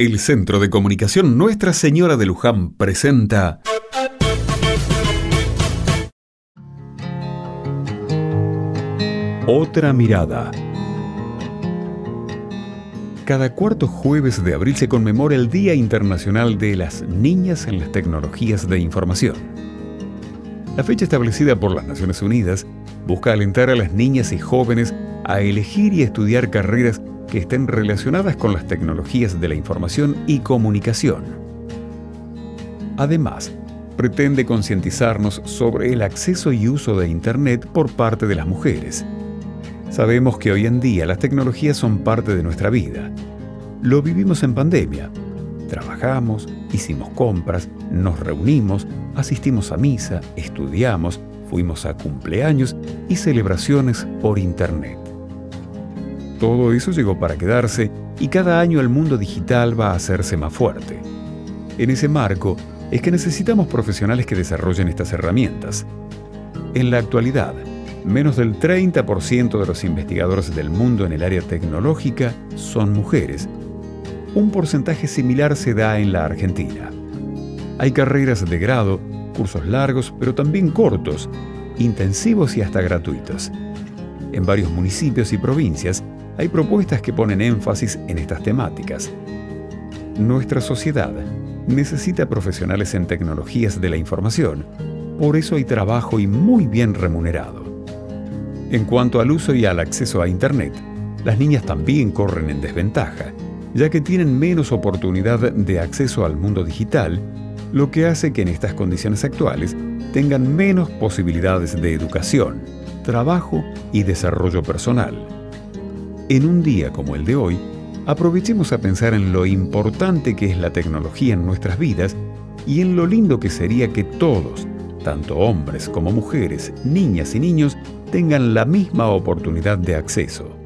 El Centro de Comunicación Nuestra Señora de Luján presenta Otra mirada. Cada cuarto jueves de abril se conmemora el Día Internacional de las Niñas en las Tecnologías de Información. La fecha establecida por las Naciones Unidas busca alentar a las niñas y jóvenes a elegir y estudiar carreras que estén relacionadas con las tecnologías de la información y comunicación. Además, pretende concientizarnos sobre el acceso y uso de Internet por parte de las mujeres. Sabemos que hoy en día las tecnologías son parte de nuestra vida. Lo vivimos en pandemia. Trabajamos, hicimos compras, nos reunimos, asistimos a misa, estudiamos, fuimos a cumpleaños y celebraciones por Internet. Todo eso llegó para quedarse y cada año el mundo digital va a hacerse más fuerte. En ese marco es que necesitamos profesionales que desarrollen estas herramientas. En la actualidad, menos del 30% de los investigadores del mundo en el área tecnológica son mujeres. Un porcentaje similar se da en la Argentina. Hay carreras de grado, cursos largos, pero también cortos, intensivos y hasta gratuitos. En varios municipios y provincias hay propuestas que ponen énfasis en estas temáticas. Nuestra sociedad necesita profesionales en tecnologías de la información, por eso hay trabajo y muy bien remunerado. En cuanto al uso y al acceso a Internet, las niñas también corren en desventaja, ya que tienen menos oportunidad de acceso al mundo digital, lo que hace que en estas condiciones actuales tengan menos posibilidades de educación, trabajo y desarrollo personal. En un día como el de hoy, aprovechemos a pensar en lo importante que es la tecnología en nuestras vidas y en lo lindo que sería que todos, tanto hombres como mujeres, niñas y niños, tengan la misma oportunidad de acceso.